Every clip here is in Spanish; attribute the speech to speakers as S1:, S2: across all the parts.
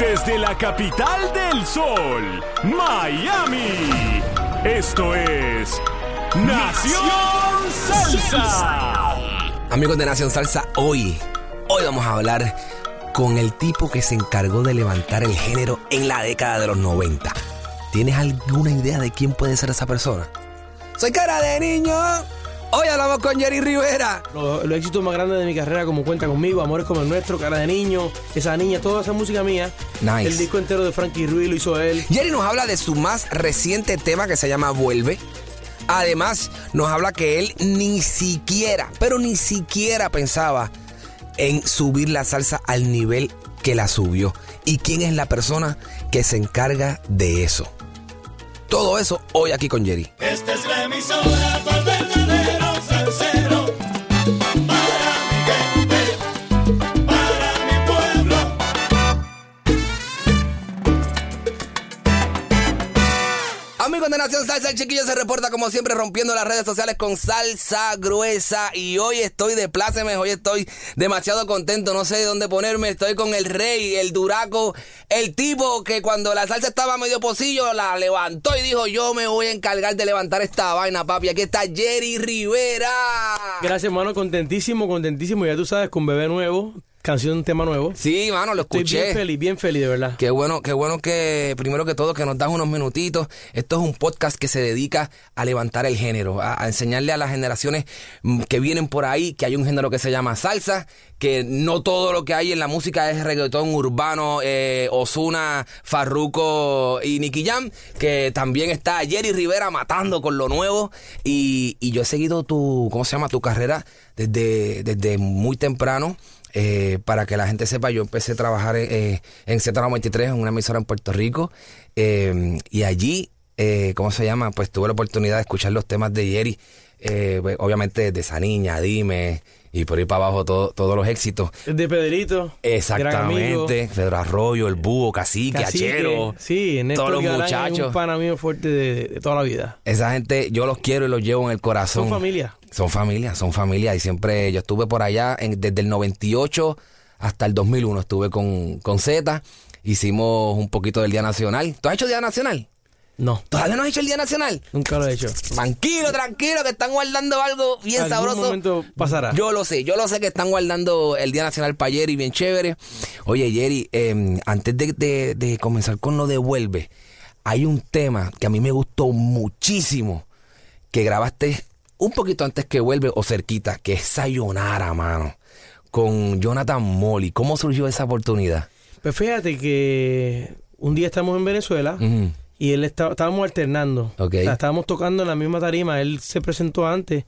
S1: Desde la capital del sol, Miami. Esto es Nación Salsa.
S2: Amigos de Nación Salsa, hoy, hoy vamos a hablar con el tipo que se encargó de levantar el género en la década de los 90. ¿Tienes alguna idea de quién puede ser esa persona? Soy cara de niño. Hoy hablamos con Jerry Rivera.
S3: Los, los éxitos más grandes de mi carrera, como Cuenta conmigo, Amores como el nuestro, Cara de Niño, esa niña, toda esa música mía.
S2: Nice.
S3: El disco entero de Frankie Ruiz lo hizo él.
S2: Jerry nos habla de su más reciente tema que se llama Vuelve. Además, nos habla que él ni siquiera, pero ni siquiera pensaba en subir la salsa al nivel que la subió. ¿Y quién es la persona que se encarga de eso? Todo eso hoy aquí con Jerry.
S4: Esta es la emisora
S2: Nación Salsa, el chiquillo se reporta como siempre rompiendo las redes sociales con salsa gruesa y hoy estoy de plácemes, hoy estoy demasiado contento, no sé de dónde ponerme, estoy con el rey, el duraco, el tipo que cuando la salsa estaba medio pocillo la levantó y dijo yo me voy a encargar de levantar esta vaina papi, aquí está Jerry Rivera.
S3: Gracias, hermano, contentísimo, contentísimo. Ya tú sabes, con bebé nuevo, canción, tema nuevo.
S2: Sí, mano, lo
S3: Estoy
S2: escuché.
S3: bien feliz, bien feliz, de verdad.
S2: Qué bueno, qué bueno que primero que todo que nos das unos minutitos. Esto es un podcast que se dedica a levantar el género, a, a enseñarle a las generaciones mm, que vienen por ahí que hay un género que se llama salsa, que no todo lo que hay en la música es reggaetón urbano, eh, Osuna, Farruko y Nicky Jam, que también está Jerry Rivera matando con lo nuevo y, y yo he seguido tu, ¿cómo se llama? Tu carrera desde, desde muy temprano. Eh, para que la gente sepa, yo empecé a trabajar eh, en Z93, en una emisora en Puerto Rico, eh, y allí, eh, ¿cómo se llama? Pues tuve la oportunidad de escuchar los temas de Jerry, eh, pues, obviamente de esa niña, Dime, y por ahí para abajo todo- todos los éxitos.
S3: De Pedrito.
S2: Exactamente, Pedro Arroyo, el búho, cacique,
S3: Cacique.
S2: Achero,
S3: Sí, Néstor
S2: todos los
S3: Galán es
S2: muchachos.
S3: un pana mío fuerte de, de toda la vida.
S2: Esa gente, yo los quiero y los llevo en el corazón.
S3: Son familia.
S2: Son familia, son familia. Y siempre yo estuve por allá en- desde el 98 hasta el 2001. Estuve con, con Z. Hicimos un poquito del Día Nacional. ¿Tú has hecho Día Nacional?
S3: No,
S2: ¿Todavía no has hecho el Día Nacional?
S3: nunca lo he hecho.
S2: Tranquilo, tranquilo, que están guardando algo bien
S3: Algún
S2: sabroso.
S3: momento pasará.
S2: Yo lo sé, yo lo sé que están guardando el Día Nacional para Jerry, bien chévere. Oye, Jerry, eh, antes de, de- de comenzar con lo de Vuelve, hay un tema que a mí me gustó muchísimo, que grabaste un poquito antes que Vuelve o cerquita, que es Sayonara, mano, con Jonathan Molly. ¿Cómo surgió esa oportunidad?
S3: Pues fíjate que un día estamos en Venezuela y él estaba, estábamos alternando.
S2: Ok.
S3: O sea, estábamos tocando en la misma tarima. Él se presentó antes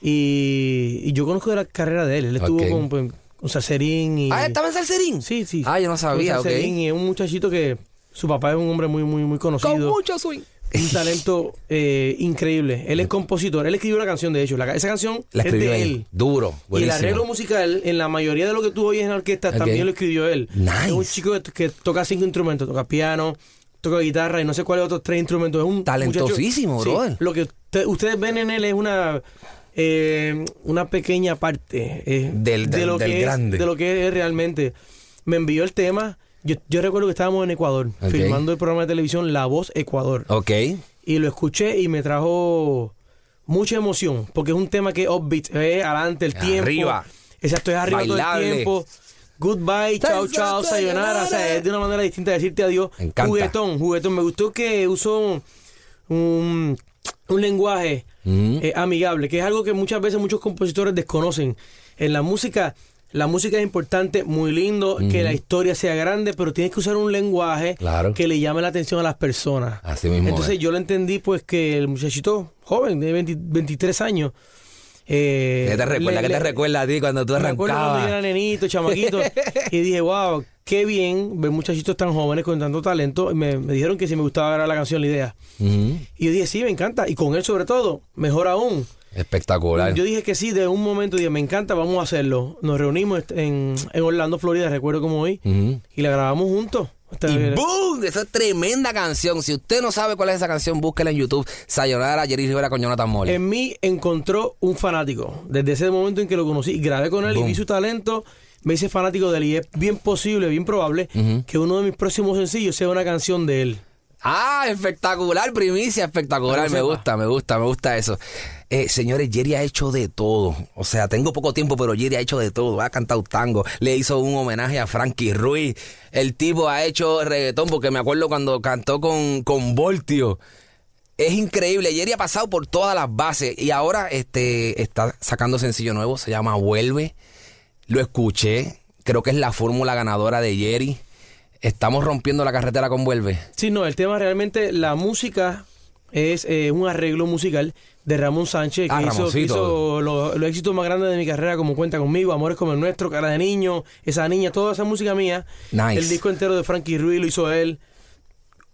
S3: y, y yo conozco de la carrera de él. Él estuvo con, pues, con Salserín y...
S2: Ah, ¿estaba en Salserín?
S3: Sí, sí.
S2: Ah, yo no sabía,
S3: Con. Salserín Y es un muchachito que su papá es un hombre muy, muy, muy conocido.
S2: Con mucho swing.
S3: Un talento eh, increíble. Él es compositor. Él escribió la canción, de hecho. La, esa canción
S2: La
S3: es de
S2: él.
S3: él.
S2: Duro,
S3: Y el arreglo musical, en la mayoría de lo que tú oyes en la orquesta, también lo escribió él.
S2: Nice.
S3: Es un chico que, que toca cinco instrumentos. Toca piano, toca guitarra y no sé cuáles otros tres instrumentos. Es un
S2: Talentosísimo, brother.
S3: Lo que usted- ustedes ven en él es una... eh, una pequeña parte eh,
S2: Del-
S3: de,
S2: del-
S3: lo
S2: del
S3: que
S2: grande.
S3: es, de lo que es realmente. Me envió el tema. Yo, yo recuerdo que estábamos en Ecuador, filmando el programa de televisión La Voz Ecuador
S2: Ok.
S3: y lo escuché y me trajo mucha emoción, porque es un tema que es upbeat, es adelante el tiempo.
S2: Arriba.
S3: Exacto, es arriba todo
S2: Bailable.
S3: el tiempo. Goodbye, chao, chao, sayonara. O sea, es de una manera distinta de decirte adiós.
S2: Me encanta.
S3: Juguetón, juguetón. Me gustó que usó un, un lenguaje
S2: Mm.
S3: eh, amigable, que es algo que muchas veces muchos compositores desconocen. En la música, la música es importante, muy lindo, que la historia sea grande, pero tienes que usar un lenguaje
S2: Claro.
S3: que le llame la atención a las personas.
S2: Así mismo
S3: Entonces
S2: es.
S3: yo lo entendí pues que el muchachito joven de 20 23 años... Eh,
S2: ¿Qué te recuerda?
S3: le-
S2: ¿Qué te
S3: le-
S2: recuerda a ti cuando tú
S3: acuerdo cuando yo
S2: arrancabas?
S3: era nenito, chamaquito, y dije, wow, qué bien ver muchachitos tan jóvenes con tanto talento. Y me, me dijeron que si me gustaba grabar la canción, la idea. Y yo dije, sí, me encanta. Y con él sobre todo, mejor aún.
S2: Espectacular.
S3: Yo dije que sí, de un momento dije, me encanta, vamos a hacerlo. Nos reunimos en, en Orlando, Florida, recuerdo como hoy, y la grabamos juntos.
S2: Y ¡boom! Esa es tremenda canción. Si usted no sabe cuál es esa canción, búsquela en YouTube. Sayonara, Jerry Rivera con Jonathan Molly.
S3: En mí encontró un fanático. Desde ese momento en que lo conocí, grabé con él y vi su talento, me hice fanático de él. Y es bien posible, bien probable, que uno de mis próximos sencillos sea una canción de él.
S2: Ah, espectacular, primicia, espectacular. Me gusta, me gusta, me gusta eso. Eh, señores, Jerry ha hecho de todo. O sea, tengo poco tiempo, pero Jerry ha hecho de todo. Ha cantado tango, le hizo un homenaje a Frankie Ruiz. El tipo ha hecho reggaetón, porque me acuerdo cuando cantó con, con Voltio. Es increíble. Jerry ha pasado por todas las bases y ahora este, está sacando sencillo nuevo. Se llama Vuelve. Lo escuché. Creo que es la fórmula ganadora de Jerry. Estamos rompiendo la carretera con Vuelve.
S3: Sí, no, el tema realmente, la música es eh, un arreglo musical de Ramón Sánchez, que
S2: Ah,
S3: hizo, que
S2: Ramoncito.
S3: hizo lo- los éxitos más grandes de mi carrera, como Cuenta Conmigo, Amores como el Nuestro, Cara de Niño, Esa Niña, toda esa música mía.
S2: Nice.
S3: El disco entero de Frankie Ruiz lo hizo él.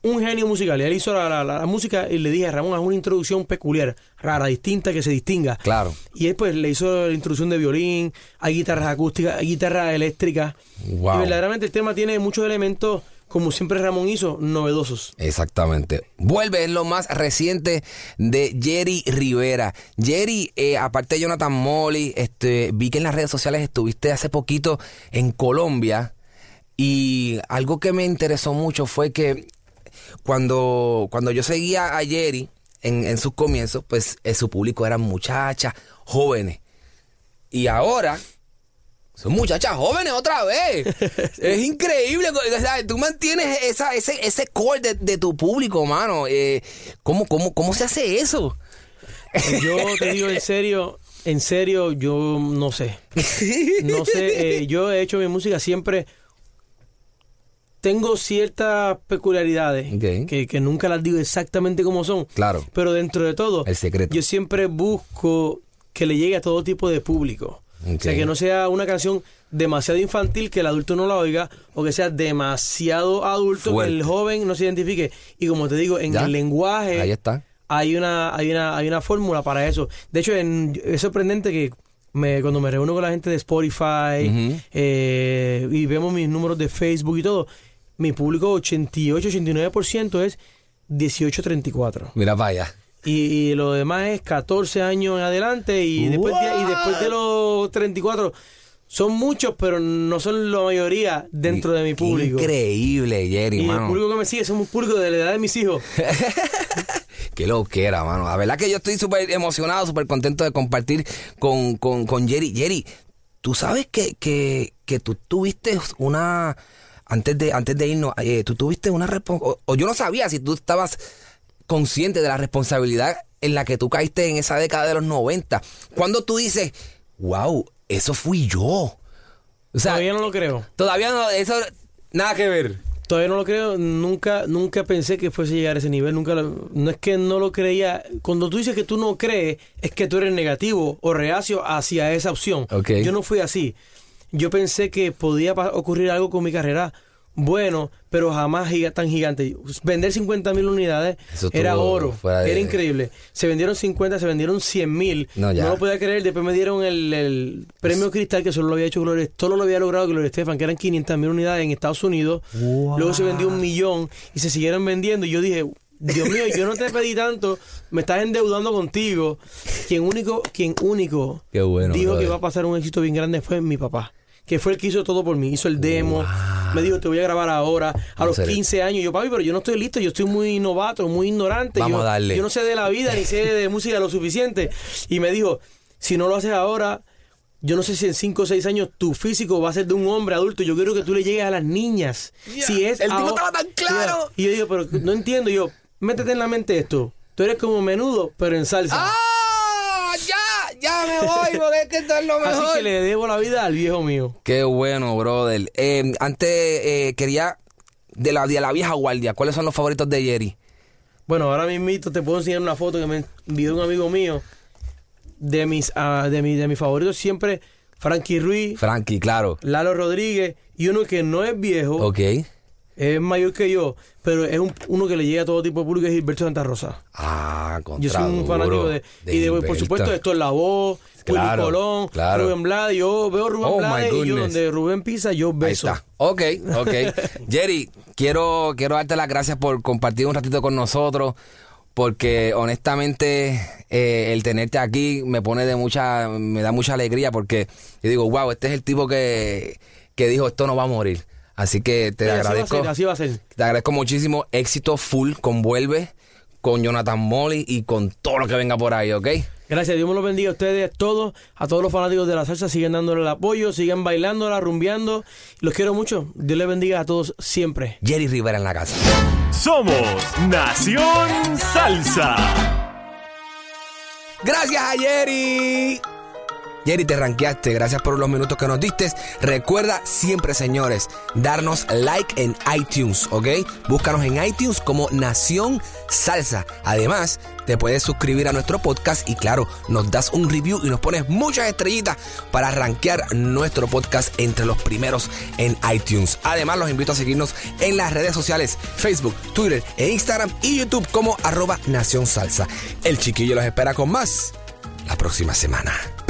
S3: Un genio musical. Y él hizo la, la- la- la música y le dije a Ramón, haz una introducción peculiar, rara, distinta, que se distinga.
S2: Claro.
S3: Y él pues le hizo la introducción de violín, hay guitarras acústicas, hay guitarras eléctricas.
S2: Wow.
S3: Y verdaderamente el tema tiene muchos elementos, como siempre Ramón hizo, novedosos.
S2: Exactamente. Vuelve es lo más reciente de Jerry Rivera. Jerry, eh, aparte de Jonathan Molly, este, vi que en las redes sociales estuviste hace poquito en Colombia y algo que me interesó mucho fue que cuando, cuando yo seguía a Jerry en, en sus comienzos, pues eh, su público eran muchachas jóvenes. Y ahora son muchachas jóvenes otra vez. es increíble. o sea, tú mantienes esa, ese, ese core de, de tu público, mano. Eh, ¿cómo, cómo, ¿Cómo se hace eso?
S3: Yo te digo en serio, en serio, yo no sé. No sé, eh, yo he hecho mi música siempre. Tengo ciertas peculiaridades que, que nunca las digo exactamente como son.
S2: Claro.
S3: Pero dentro de todo,
S2: El secreto.
S3: yo siempre busco que le llegue a todo tipo de público. O sea, que no sea una canción demasiado infantil que el adulto no la oiga o que sea demasiado adulto
S2: Fuerte.
S3: que el joven no se identifique. Y como te digo, en
S2: ¿Ya?
S3: el lenguaje
S2: Ahí está.
S3: hay una hay una hay una fórmula para eso de hecho en- es sorprendente que me, cuando me reúno con la gente de Spotify eh, y vemos mis números de Facebook y todo mi público 88 89% es 18 34
S2: Mira allá.
S3: Y, y lo demás es 14 años en adelante y después de, y después de los 34 son muchos pero no son la mayoría dentro de mi
S2: Qué
S3: público
S2: Increíble, Jerry,
S3: y el
S2: mano.
S3: público que me sigue somos un público de la edad de mis hijos
S2: Qué loquera, mano. La verdad que yo estoy súper emocionado, súper contento de compartir con, con, con Jerry. Jerry, tú sabes que, que, que tú tuviste una... Antes de, antes de irnos, eh, tú tuviste una responsabilidad... O, o yo no sabía si tú estabas consciente de la responsabilidad en la que tú caíste en esa década de los 90. Cuando tú dices, wow, eso fui yo. O sea,
S3: todavía no lo creo
S2: todavía no, eso, nada que ver.
S3: Todavía no lo creo, nunca nunca pensé que fuese a llegar a ese nivel, nunca lo- no es que no lo creía, cuando tú dices que tú no crees, es que tú eres negativo o reacio hacia esa opción.
S2: Ok.
S3: Yo no fui así. Yo pensé que podía ocurrir algo con mi carrera bueno, pero jamás giga- tan gigante. Vender 50 mil unidades
S2: Eso
S3: era oro,
S2: de-
S3: era increíble. Se vendieron 50, se vendieron 100 mil.
S2: No,
S3: lo podía creer. Después me dieron el, el premio Cristal, que solo lo había hecho Gloria, solo lo había logrado Gloria Estefan, que eran 500 mil unidades en Estados Unidos. Luego se vendió un millón y se siguieron vendiendo. Y yo dije, Dios mío, yo no te pedí tanto, me estás endeudando contigo. Quien único, quien único
S2: bueno,
S3: dijo que iba a pasar un éxito bien grande fue mi papá. Que fue el que hizo todo por mí. Hizo el demo. Me dijo, te voy a grabar ahora. A los
S2: a hacer
S3: 15 años. Yo, papi, pero yo no estoy listo. Yo estoy muy novato, muy ignorante.
S2: Vamos
S3: yo,
S2: a darle.
S3: Yo no sé de la vida ni sé de música lo suficiente. Y me dijo, si no lo haces ahora, yo no sé si en 5 o 6 años tu físico va a ser de un hombre adulto. Yo quiero que tú le llegues a las niñas. si es
S2: el tipo estaba tan claro.
S3: Y yo digo, pero no entiendo. Y yo, métete en la mente esto. Tú eres como menudo, pero en salsa.
S2: ¡Ah! Ya, me voy, porque es que esto es lo
S3: Así
S2: mejor.
S3: que le debo la vida al viejo mío.
S2: Qué bueno, brother. Eh, antes eh, quería de la, de la vieja guardia. ¿Cuáles son los favoritos de Jerry?
S3: Bueno, ahora mismito te puedo enseñar una foto que me envió un amigo mío de mis, ah, de, mi- de mis favoritos siempre, Frankie Ruiz,
S2: Frankie, claro.
S3: Lalo Rodríguez y uno que no es viejo,
S2: Ok.
S3: Es mayor que yo, pero es un- uno que le llega a todo tipo de público, es Gilberto Santa Rosa.
S2: Ah, contra
S3: Yo soy un fanático de... y de, por supuesto, esto es La Voz,
S2: Claro,
S3: Willy Colón,
S2: claro.
S3: Rubén Blades. Yo veo Rubén
S2: Oh,
S3: Blades y yo donde Rubén pisa, yo
S2: Ahí
S3: beso.
S2: está. Ok, ok. Jerry, quiero, quiero darte las gracias por compartir un ratito con nosotros. Porque honestamente eh, el tenerte aquí me pone de mucha, me da mucha alegría porque yo digo, wow, este es el tipo que, que dijo esto no va a morir. Así que te
S3: Sí, así va a
S2: agradezco.
S3: ser, así va a ser.
S2: Te agradezco muchísimo. Éxito full con Vuelve, con Jonathan Molly y con todo lo que venga por ahí, ¿ok?
S3: Gracias, Dios me los bendiga a ustedes todos, a todos los fanáticos de la salsa, sigan dándole el apoyo, sigan bailándola, rumbeando. Los quiero mucho. Dios les bendiga a todos siempre.
S2: Jerry Rivera en la casa.
S1: Somos Nación Salsa.
S2: Gracias a Jerry. Jerry, te ranqueaste. Gracias por los minutos que nos diste. Recuerda siempre, señores, darnos like en iTunes, ¿ok? Búscanos en iTunes como Nación Salsa. Además, te puedes suscribir a nuestro podcast y, claro, nos das un review y nos pones muchas estrellitas para rankear nuestro podcast entre los primeros en iTunes. Además, los invito a seguirnos en las redes sociales, Facebook, Twitter e Instagram y YouTube como arroba Nación Salsa. El chiquillo los espera con más la próxima semana.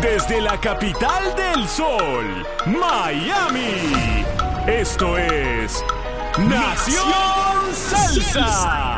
S1: Desde la capital del sol, Miami. Esto es Nación Salsa.